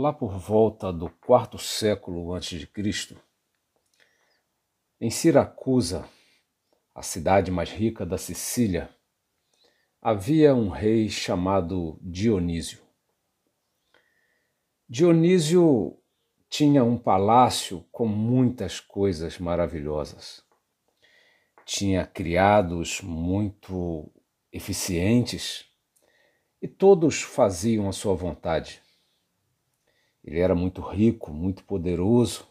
Lá por volta do quarto século antes de Cristo, em Siracusa, a cidade mais rica da Sicília, havia um rei chamado Dionísio. Dionísio tinha um palácio com muitas coisas maravilhosas. Tinha criados muito eficientes e todos faziam a sua vontade. Ele era muito rico, muito poderoso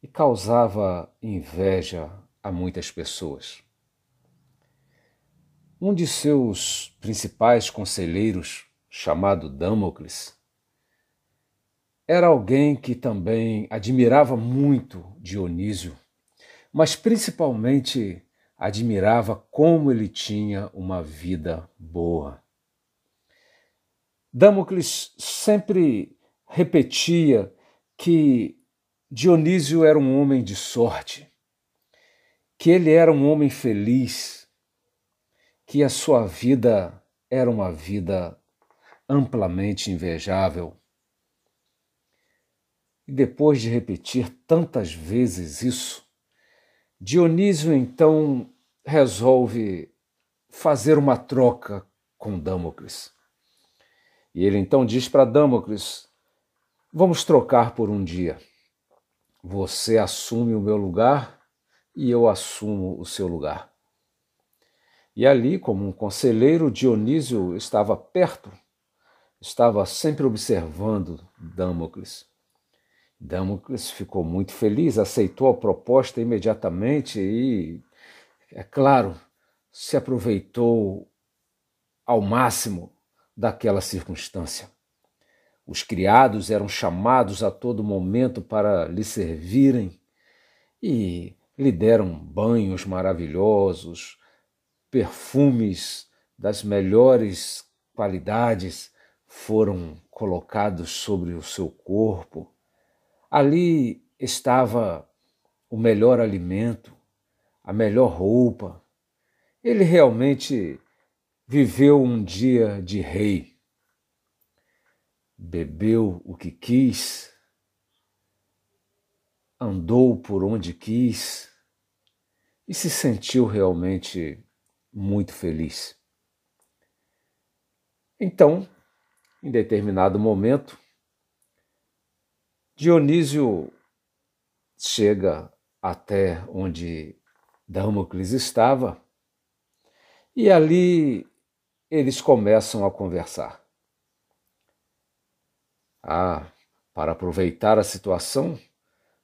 e causava inveja a muitas pessoas. Um de seus principais conselheiros, chamado Damocles, era alguém que também admirava muito Dionísio, mas principalmente admirava como ele tinha uma vida boa. Damocles sempre repetia que Dionísio era um homem de sorte, que ele era um homem feliz, que a sua vida era uma vida amplamente invejável. E depois de repetir tantas vezes isso, Dionísio então resolve fazer uma troca com Damocles. E ele então diz para Damocles: Vamos trocar por um dia. Você assume o meu lugar e eu assumo o seu lugar. E ali, como um conselheiro, Dionísio estava perto, estava sempre observando Damocles. Damocles ficou muito feliz, aceitou a proposta imediatamente e, é claro, se aproveitou ao máximo daquela circunstância. Os criados eram chamados a todo momento para lhe servirem e lhe deram banhos maravilhosos, perfumes das melhores qualidades foram colocados sobre o seu corpo. Ali estava o melhor alimento, a melhor roupa. Ele realmente viveu um dia de rei bebeu o que quis, andou por onde quis e se sentiu realmente muito feliz. Então, em determinado momento, Dionísio chega até onde Damocles estava e ali eles começam a conversar. Ah, para aproveitar a situação,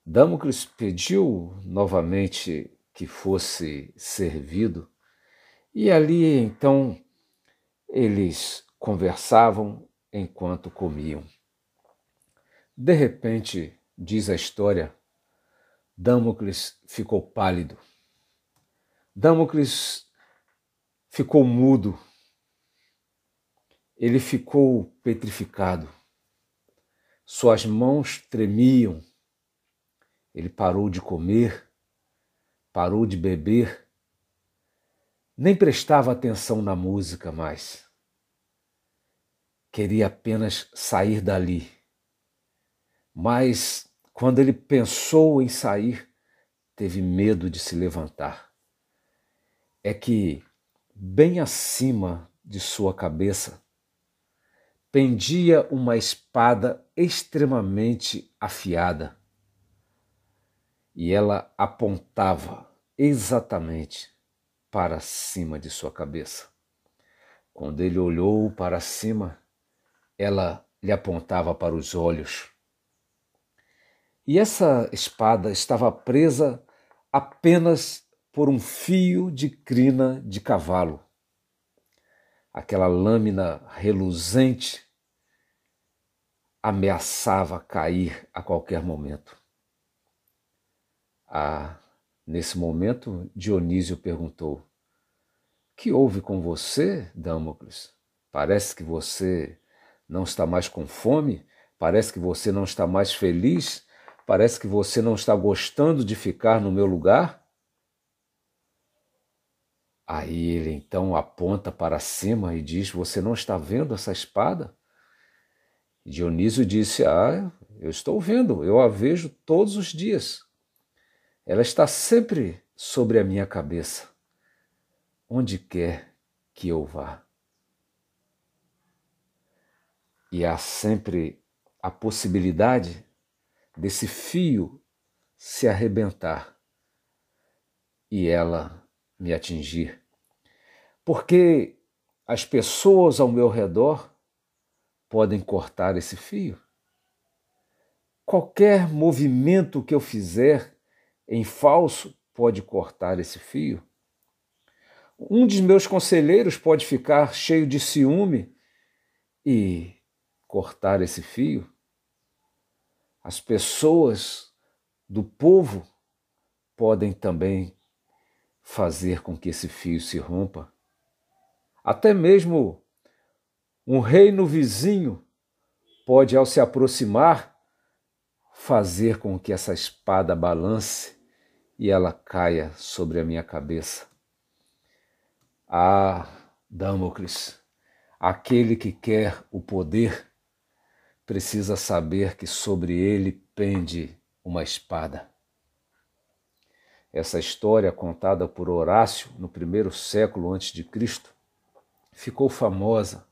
Damocles pediu novamente que fosse servido, e ali então eles conversavam enquanto comiam. De repente, diz a história, Damocles ficou pálido. Damocles ficou mudo. Ele ficou petrificado. Suas mãos tremiam. Ele parou de comer, parou de beber, nem prestava atenção na música mais. Queria apenas sair dali. Mas quando ele pensou em sair, teve medo de se levantar. É que, bem acima de sua cabeça, pendia uma espada extremamente afiada e ela apontava exatamente para cima de sua cabeça. Quando ele olhou para cima, ela lhe apontava para os olhos. E essa espada estava presa apenas por um fio de crina de cavalo. Aquela lâmina reluzente ameaçava cair a qualquer momento. Ah, nesse momento, Dionísio perguntou: Que houve com você, Damocles? Parece que você não está mais com fome? Parece que você não está mais feliz? Parece que você não está gostando de ficar no meu lugar? Aí ele então aponta para cima e diz: Você não está vendo essa espada? Dionísio disse: Ah, eu estou vendo, eu a vejo todos os dias. Ela está sempre sobre a minha cabeça, onde quer que eu vá. E há sempre a possibilidade desse fio se arrebentar e ela me atingir. Porque as pessoas ao meu redor podem cortar esse fio. Qualquer movimento que eu fizer em falso pode cortar esse fio. Um dos meus conselheiros pode ficar cheio de ciúme e cortar esse fio. As pessoas do povo podem também fazer com que esse fio se rompa. Até mesmo um reino vizinho pode, ao se aproximar, fazer com que essa espada balance e ela caia sobre a minha cabeça. Ah, Damocles, aquele que quer o poder precisa saber que sobre ele pende uma espada. Essa história contada por Horácio no primeiro século antes de Cristo ficou famosa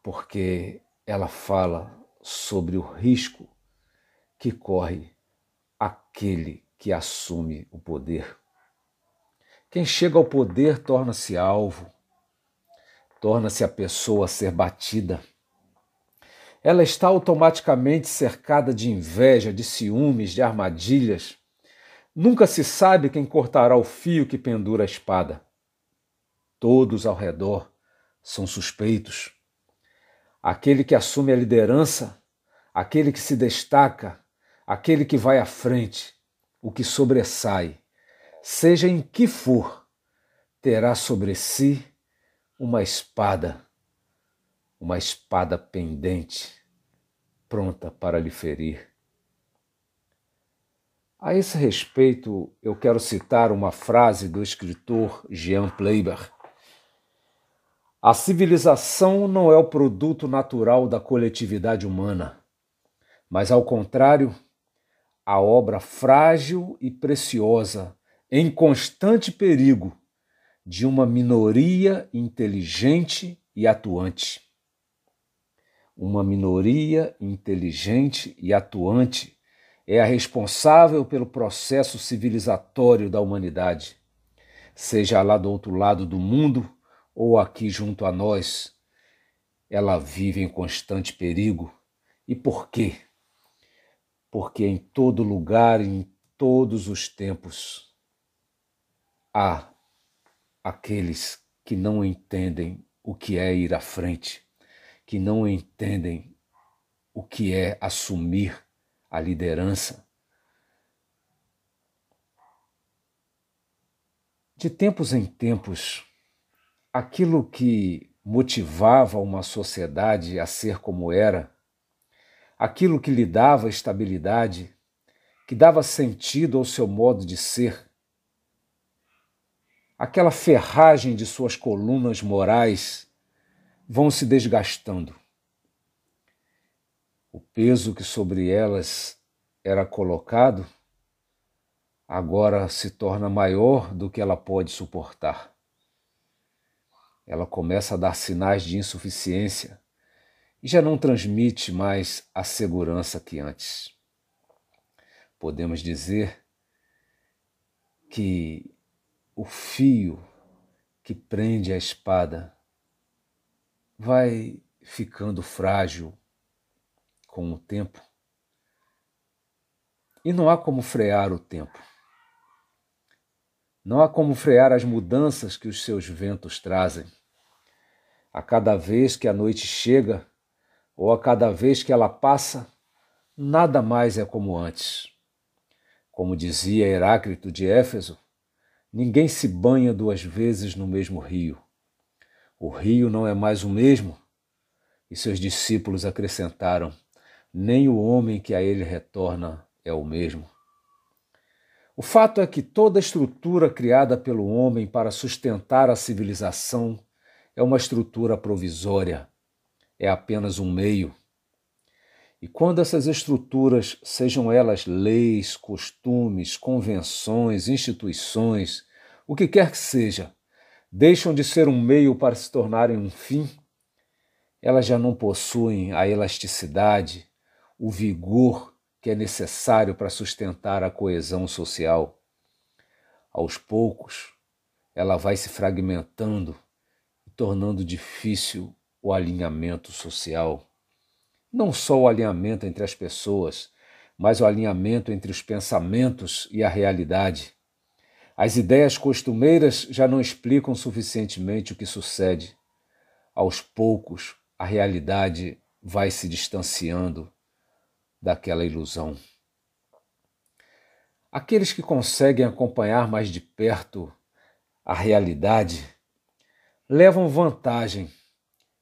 porque ela fala sobre o risco que corre aquele que assume o poder. Quem chega ao poder torna-se alvo, torna-se a pessoa a ser batida. Ela está automaticamente cercada de inveja, de ciúmes, de armadilhas. Nunca se sabe quem cortará o fio que pendura a espada. Todos ao redor são suspeitos. Aquele que assume a liderança, aquele que se destaca, aquele que vai à frente, o que sobressai, seja em que for, terá sobre si uma espada, uma espada pendente, pronta para lhe ferir. A esse respeito, eu quero citar uma frase do escritor Jean Pleiber a civilização não é o produto natural da coletividade humana, mas, ao contrário, a obra frágil e preciosa, em constante perigo, de uma minoria inteligente e atuante. Uma minoria inteligente e atuante é a responsável pelo processo civilizatório da humanidade, seja lá do outro lado do mundo ou aqui junto a nós, ela vive em constante perigo. E por quê? Porque em todo lugar, em todos os tempos, há aqueles que não entendem o que é ir à frente, que não entendem o que é assumir a liderança. De tempos em tempos, aquilo que motivava uma sociedade a ser como era, aquilo que lhe dava estabilidade, que dava sentido ao seu modo de ser, aquela ferragem de suas colunas morais vão se desgastando. O peso que sobre elas era colocado agora se torna maior do que ela pode suportar ela começa a dar sinais de insuficiência e já não transmite mais a segurança que antes. Podemos dizer que o fio que prende a espada vai ficando frágil com o tempo. E não há como frear o tempo. Não há como frear as mudanças que os seus ventos trazem. A cada vez que a noite chega, ou a cada vez que ela passa, nada mais é como antes. Como dizia Heráclito de Éfeso, ninguém se banha duas vezes no mesmo rio. O rio não é mais o mesmo. E seus discípulos acrescentaram: nem o homem que a ele retorna é o mesmo. O fato é que toda estrutura criada pelo homem para sustentar a civilização é uma estrutura provisória, é apenas um meio. E quando essas estruturas, sejam elas leis, costumes, convenções, instituições, o que quer que seja, deixam de ser um meio para se tornarem um fim, elas já não possuem a elasticidade, o vigor que é necessário para sustentar a coesão social. Aos poucos, ela vai se fragmentando e tornando difícil o alinhamento social. Não só o alinhamento entre as pessoas, mas o alinhamento entre os pensamentos e a realidade. As ideias costumeiras já não explicam suficientemente o que sucede. Aos poucos, a realidade vai se distanciando daquela ilusão. Aqueles que conseguem acompanhar mais de perto a realidade levam vantagem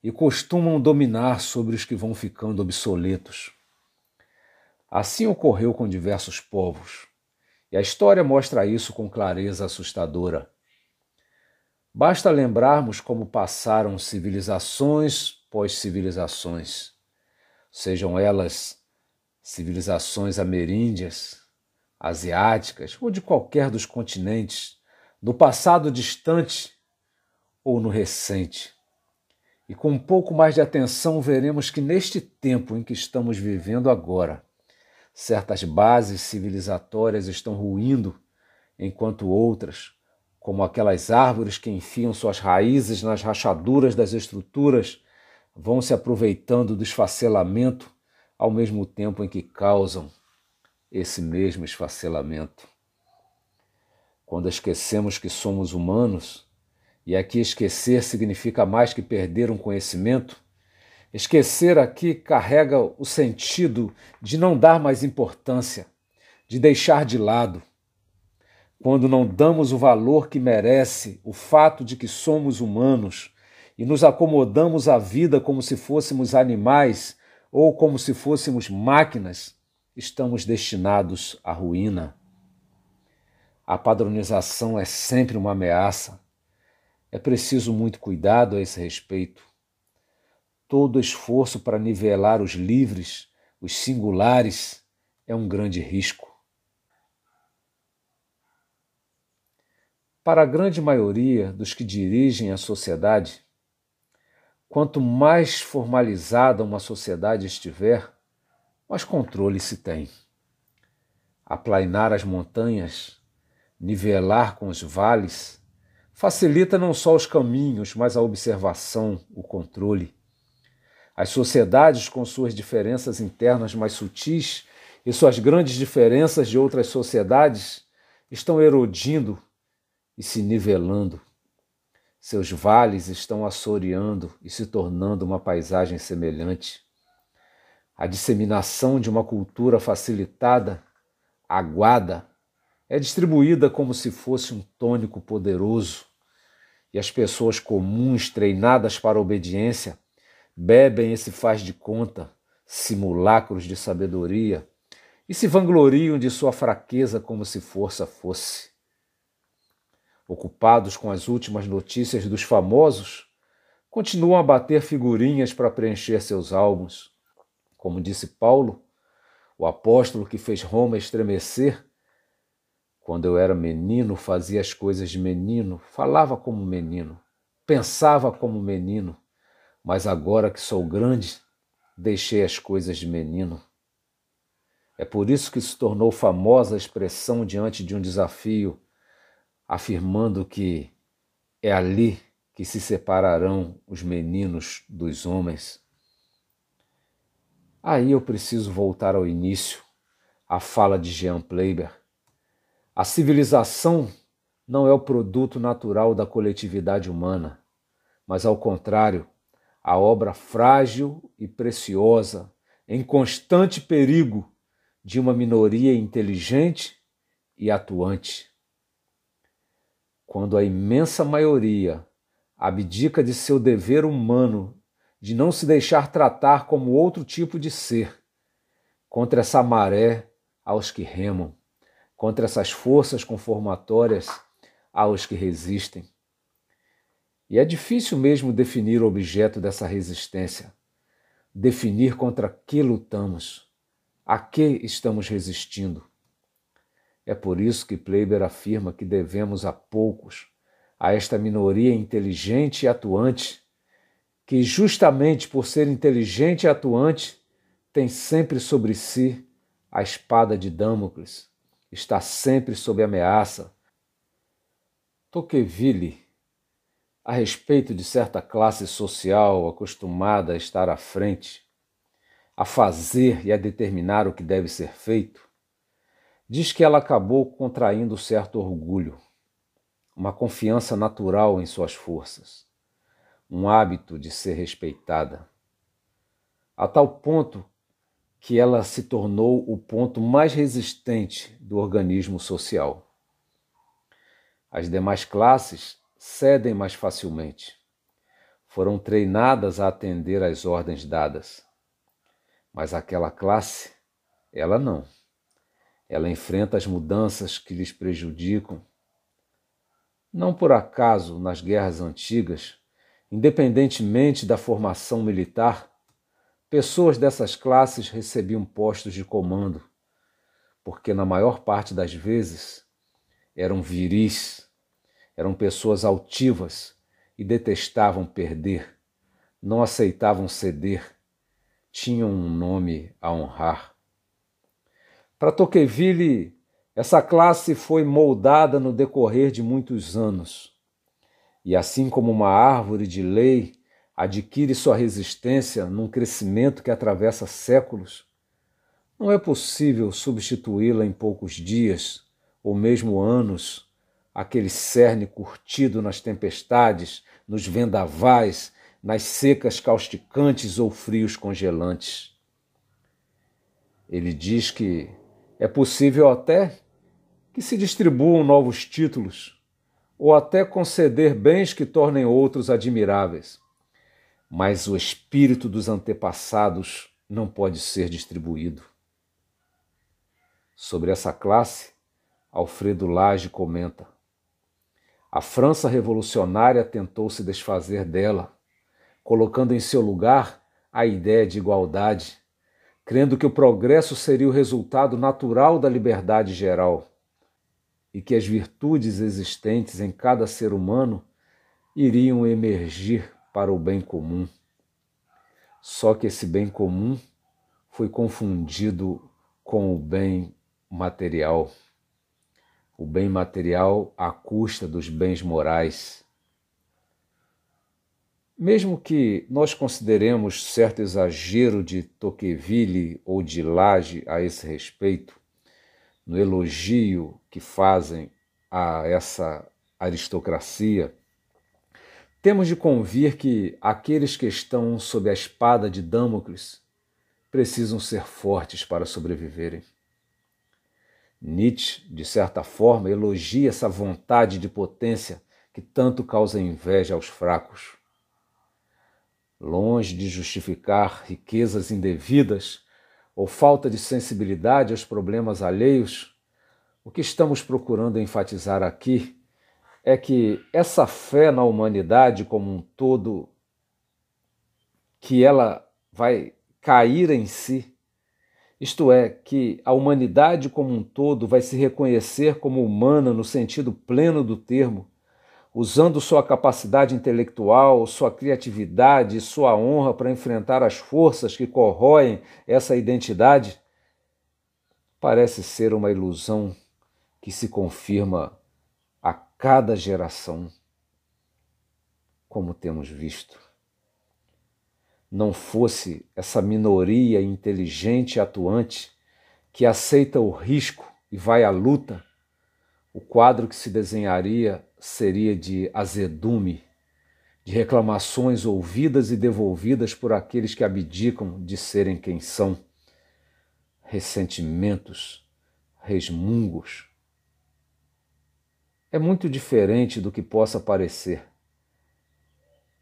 e costumam dominar sobre os que vão ficando obsoletos. Assim ocorreu com diversos povos, e a história mostra isso com clareza assustadora. Basta lembrarmos como passaram civilizações pós-civilizações, sejam elas civilizações ameríndias, asiáticas ou de qualquer dos continentes, no passado distante ou no recente. E com um pouco mais de atenção, veremos que neste tempo em que estamos vivendo agora, certas bases civilizatórias estão ruindo, enquanto outras, como aquelas árvores que enfiam suas raízes nas rachaduras das estruturas, vão se aproveitando do esfacelamento ao mesmo tempo em que causam esse mesmo esfacelamento. Quando esquecemos que somos humanos, e aqui esquecer significa mais que perder um conhecimento, esquecer aqui carrega o sentido de não dar mais importância, de deixar de lado. Quando não damos o valor que merece o fato de que somos humanos e nos acomodamos à vida como se fôssemos animais ou como se fôssemos máquinas, estamos destinados à ruína. A padronização é sempre uma ameaça. É preciso muito cuidado a esse respeito. Todo esforço para nivelar os livres, os singulares, é um grande risco. Para a grande maioria dos que dirigem a sociedade, quanto mais formalizada uma sociedade estiver, mais controle se tem. Aplainar as montanhas, nivelar com os vales, facilita não só os caminhos, mas a observação, o controle. As sociedades, com suas diferenças internas mais sutis e suas grandes diferenças de outras sociedades, estão erodindo e se nivelando. Seus vales estão assoreando e se tornando uma paisagem semelhante. A disseminação de uma cultura facilitada, aguada, é distribuída como se fosse um tônico poderoso, e as pessoas comuns, treinadas para a obediência, bebem esse faz de conta, simulacros de sabedoria, e se vangloriam de sua fraqueza como se força fosse. Ocupados com as últimas notícias dos famosos, continuam a bater figurinhas para preencher seus álbuns como disse Paulo, o apóstolo que fez Roma estremecer, quando eu era menino, fazia as coisas de menino, falava como menino, pensava como menino, mas agora que sou grande, deixei as coisas de menino. É por isso que se tornou famosa a expressão diante de um desafio, afirmando que é ali que se separarão os meninos dos homens. Aí eu preciso voltar ao início, à fala de Jean Pleiber. A civilização não é o produto natural da coletividade humana, mas, ao contrário, a obra frágil e preciosa, em constante perigo, de uma minoria inteligente e atuante. Quando a imensa maioria abdica de seu dever humano de não se deixar tratar como outro tipo de ser, contra essa maré aos que remam, contra essas forças conformatórias aos que resistem. E é difícil mesmo definir o objeto dessa resistência, definir contra que lutamos, a que estamos resistindo. É por isso que Pleiber afirma que devemos a poucos, a esta minoria inteligente e atuante, que justamente por ser inteligente e atuante, tem sempre sobre si a espada de Damocles, está sempre sob ameaça. Tocqueville, a respeito de certa classe social acostumada a estar à frente, a fazer e a determinar o que deve ser feito, diz que ela acabou contraindo certo orgulho, uma confiança natural em suas forças, um hábito de ser respeitada, a tal ponto que ela se tornou o ponto mais resistente do organismo social. As demais classes cedem mais facilmente. Foram treinadas a atender às ordens dadas. Mas aquela classe, ela não. Ela enfrenta as mudanças que lhes prejudicam. Não por acaso, nas guerras antigas, independentemente da formação militar, Pessoas dessas classes recebiam postos de comando, porque na maior parte das vezes eram viris, eram pessoas altivas e detestavam perder, não aceitavam ceder, tinham um nome a honrar. Para Tocqueville, essa classe foi moldada no decorrer de muitos anos. E assim como uma árvore de lei adquire sua resistência num crescimento que atravessa séculos, não é possível substituí-la em poucos dias ou mesmo anos, aquele cerne curtido nas tempestades, nos vendavais, nas secas causticantes ou frios congelantes. Ele diz que é possível até que se distribuam novos títulos, ou até conceder bens que tornem outros admiráveis mas o espírito dos antepassados não pode ser distribuído. Sobre essa classe, Alfredo Lage comenta: A França revolucionária tentou se desfazer dela, colocando em seu lugar a ideia de igualdade, crendo que o progresso seria o resultado natural da liberdade geral e que as virtudes existentes em cada ser humano iriam emergir para o bem comum. Só que esse bem comum foi confundido com o bem material. O bem material à custa dos bens morais. Mesmo que nós consideremos certo exagero de Tocqueville ou de Lage a esse respeito, no elogio que fazem a essa aristocracia, temos de convir que aqueles que estão sob a espada de Damocles precisam ser fortes para sobreviverem. Nietzsche, de certa forma, elogia essa vontade de potência que tanto causa inveja aos fracos. Longe de justificar riquezas indevidas ou falta de sensibilidade aos problemas alheios, o que estamos procurando enfatizar aqui é que essa fé na humanidade como um todo, que ela vai cair em si, isto é, que a humanidade como um todo vai se reconhecer como humana no sentido pleno do termo, usando sua capacidade intelectual, sua criatividade e sua honra para enfrentar as forças que corroem essa identidade, parece ser uma ilusão que se confirma cada geração, como temos visto. Não fosse essa minoria inteligente e atuante que aceita o risco e vai à luta, o quadro que se desenharia seria de azedume, de reclamações ouvidas e devolvidas por aqueles que abdicam de serem quem são, ressentimentos, resmungos, é muito diferente do que possa parecer.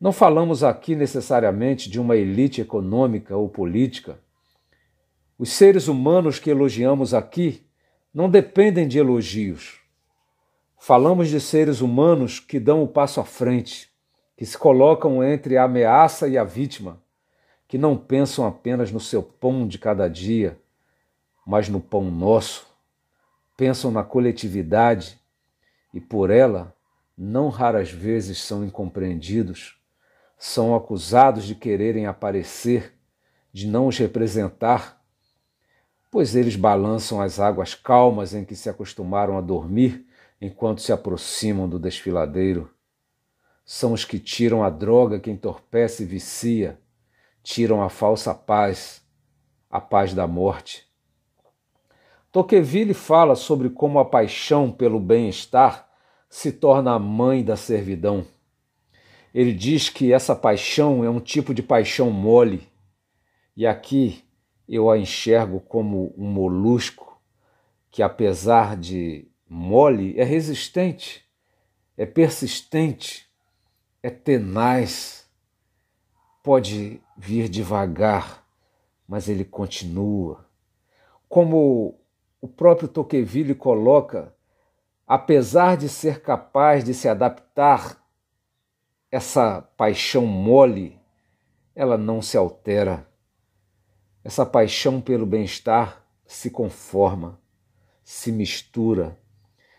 Não falamos aqui necessariamente de uma elite econômica ou política. Os seres humanos que elogiamos aqui não dependem de elogios. Falamos de seres humanos que dão o passo à frente, que se colocam entre a ameaça e a vítima, que não pensam apenas no seu pão de cada dia, mas no pão nosso. Pensam na coletividade e por ela não raras vezes são incompreendidos, são acusados de quererem aparecer, de não os representar, pois eles balançam as águas calmas em que se acostumaram a dormir enquanto se aproximam do desfiladeiro. São os que tiram a droga que entorpece e vicia, tiram a falsa paz, a paz da morte. Tocqueville fala sobre como a paixão pelo bem-estar se torna a mãe da servidão. Ele diz que essa paixão é um tipo de paixão mole, e aqui eu a enxergo como um molusco que, apesar de mole, é resistente, é persistente, é tenaz, pode vir devagar, mas ele continua. Como o próprio Tocqueville coloca, apesar de ser capaz de se adaptar, essa paixão mole, ela não se altera. Essa paixão pelo bem-estar se conforma, se mistura,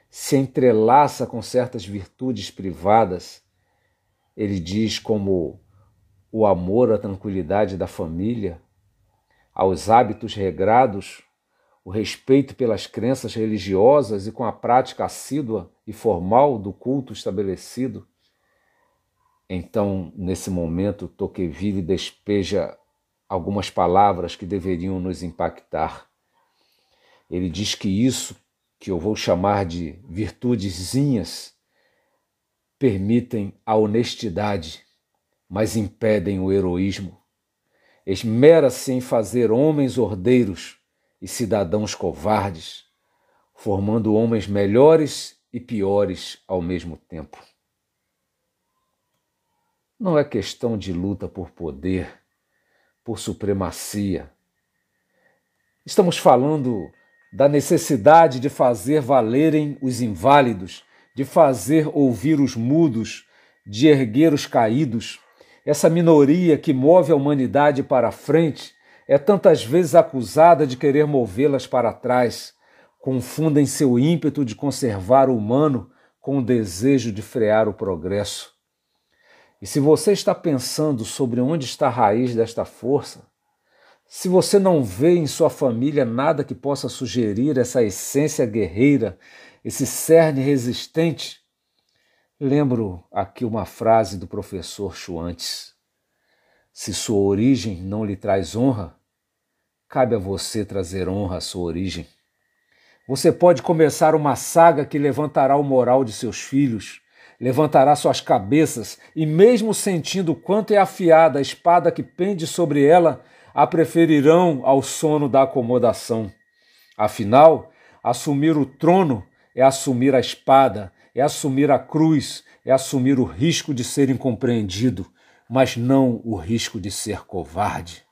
se entrelaça com certas virtudes privadas ele diz como o amor à tranquilidade da família, aos hábitos regrados, o respeito pelas crenças religiosas e com a prática assídua e formal do culto estabelecido. Então, nesse momento, Tocqueville despeja algumas palavras que deveriam nos impactar. Ele diz que isso, que eu vou chamar de virtudezinhas, permitem a honestidade, mas impedem o heroísmo. Esmera-se em fazer homens ordeiros e cidadãos covardes, formando homens melhores e piores ao mesmo tempo. Não é questão de luta por poder, por supremacia. Estamos falando da necessidade de fazer valerem os inválidos de fazer ouvir os mudos, de erguer os caídos. Essa minoria que move a humanidade para a frente é tantas vezes acusada de querer movê-las para trás. Confundem seu ímpeto de conservar o humano com o desejo de frear o progresso. E se você está pensando sobre onde está a raiz desta força, se você não vê em sua família nada que possa sugerir essa essência guerreira esse cerne resistente. Lembro aqui uma frase do professor Schwantes: Se sua origem não lhe traz honra, cabe a você trazer honra à sua origem. Você pode começar uma saga que levantará o moral de seus filhos, levantará suas cabeças e, mesmo sentindo quanto é afiada a espada que pende sobre ela, a preferirão ao sono da acomodação. Afinal, assumir o trono é assumir a espada, é assumir a cruz, é assumir o risco de ser incompreendido, mas não o risco de ser covarde.